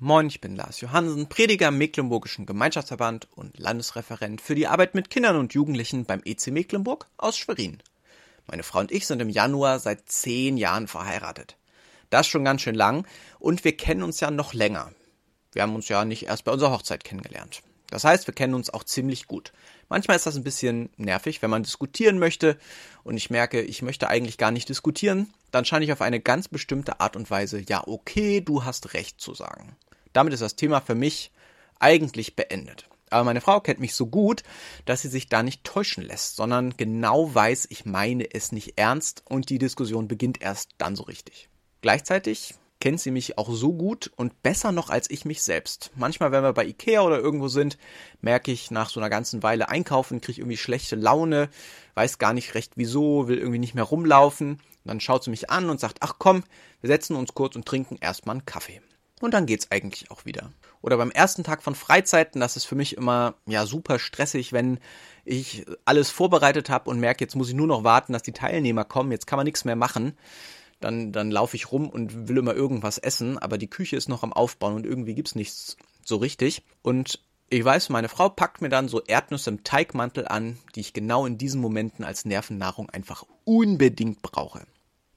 Moin, ich bin Lars Johansen, Prediger im Mecklenburgischen Gemeinschaftsverband und Landesreferent für die Arbeit mit Kindern und Jugendlichen beim EC Mecklenburg aus Schwerin. Meine Frau und ich sind im Januar seit zehn Jahren verheiratet. Das schon ganz schön lang und wir kennen uns ja noch länger. Wir haben uns ja nicht erst bei unserer Hochzeit kennengelernt. Das heißt, wir kennen uns auch ziemlich gut. Manchmal ist das ein bisschen nervig, wenn man diskutieren möchte und ich merke, ich möchte eigentlich gar nicht diskutieren, dann scheine ich auf eine ganz bestimmte Art und Weise, ja, okay, du hast recht zu sagen. Damit ist das Thema für mich eigentlich beendet. Aber meine Frau kennt mich so gut, dass sie sich da nicht täuschen lässt, sondern genau weiß, ich meine es nicht ernst und die Diskussion beginnt erst dann so richtig. Gleichzeitig kennt sie mich auch so gut und besser noch als ich mich selbst. Manchmal, wenn wir bei Ikea oder irgendwo sind, merke ich nach so einer ganzen Weile einkaufen, kriege ich irgendwie schlechte Laune, weiß gar nicht recht wieso, will irgendwie nicht mehr rumlaufen. Dann schaut sie mich an und sagt, ach komm, wir setzen uns kurz und trinken erstmal einen Kaffee. Und dann geht's eigentlich auch wieder. Oder beim ersten Tag von Freizeiten, das ist für mich immer ja super stressig, wenn ich alles vorbereitet habe und merke, jetzt muss ich nur noch warten, dass die Teilnehmer kommen, jetzt kann man nichts mehr machen. Dann, dann laufe ich rum und will immer irgendwas essen, aber die Küche ist noch am Aufbauen und irgendwie gibt's nichts so richtig. Und ich weiß, meine Frau packt mir dann so Erdnüsse im Teigmantel an, die ich genau in diesen Momenten als Nervennahrung einfach unbedingt brauche.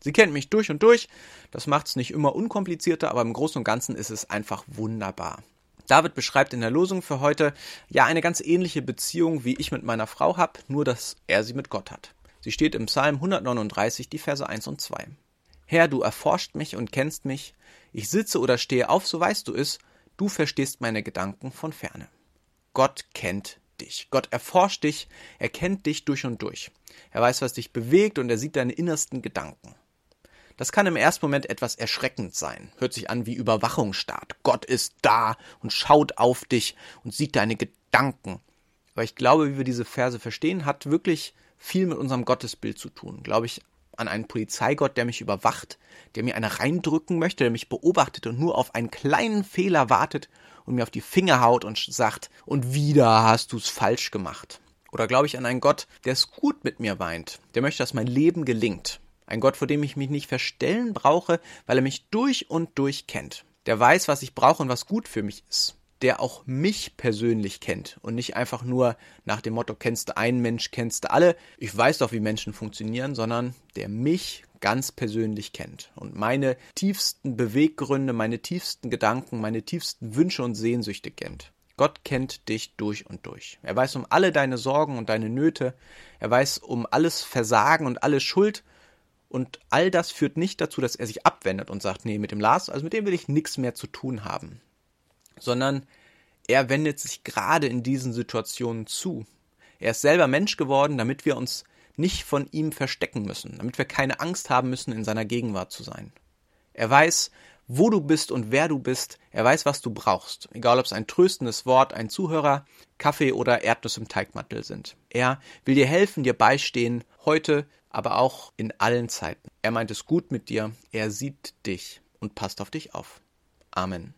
Sie kennt mich durch und durch. Das macht es nicht immer unkomplizierter, aber im Großen und Ganzen ist es einfach wunderbar. David beschreibt in der Losung für heute ja eine ganz ähnliche Beziehung, wie ich mit meiner Frau habe, nur dass er sie mit Gott hat. Sie steht im Psalm 139, die Verse 1 und 2. Herr, du erforscht mich und kennst mich. Ich sitze oder stehe auf, so weißt du es. Du verstehst meine Gedanken von ferne. Gott kennt dich. Gott erforscht dich. Er kennt dich durch und durch. Er weiß, was dich bewegt und er sieht deine innersten Gedanken. Das kann im ersten Moment etwas erschreckend sein. Hört sich an wie Überwachungsstaat. Gott ist da und schaut auf dich und sieht deine Gedanken. Aber ich glaube, wie wir diese Verse verstehen, hat wirklich viel mit unserem Gottesbild zu tun. Glaube ich an einen Polizeigott, der mich überwacht, der mir eine reindrücken möchte, der mich beobachtet und nur auf einen kleinen Fehler wartet und mir auf die Finger haut und sagt, und wieder hast du's falsch gemacht. Oder glaube ich an einen Gott, der es gut mit mir weint, der möchte, dass mein Leben gelingt. Ein Gott, vor dem ich mich nicht verstellen brauche, weil er mich durch und durch kennt. Der weiß, was ich brauche und was gut für mich ist. Der auch mich persönlich kennt und nicht einfach nur nach dem Motto, kennst du einen Mensch, kennst du alle. Ich weiß doch, wie Menschen funktionieren, sondern der mich ganz persönlich kennt und meine tiefsten Beweggründe, meine tiefsten Gedanken, meine tiefsten Wünsche und Sehnsüchte kennt. Gott kennt dich durch und durch. Er weiß um alle deine Sorgen und deine Nöte. Er weiß um alles Versagen und alle Schuld und all das führt nicht dazu, dass er sich abwendet und sagt, nee, mit dem Lars, also mit dem will ich nichts mehr zu tun haben. Sondern er wendet sich gerade in diesen Situationen zu. Er ist selber Mensch geworden, damit wir uns nicht von ihm verstecken müssen, damit wir keine Angst haben müssen, in seiner Gegenwart zu sein. Er weiß, wo du bist und wer du bist. Er weiß, was du brauchst. Egal, ob es ein tröstendes Wort, ein Zuhörer, Kaffee oder Erdnuss im Teigmantel sind. Er will dir helfen, dir beistehen, heute, aber auch in allen Zeiten. Er meint es gut mit dir. Er sieht dich und passt auf dich auf. Amen.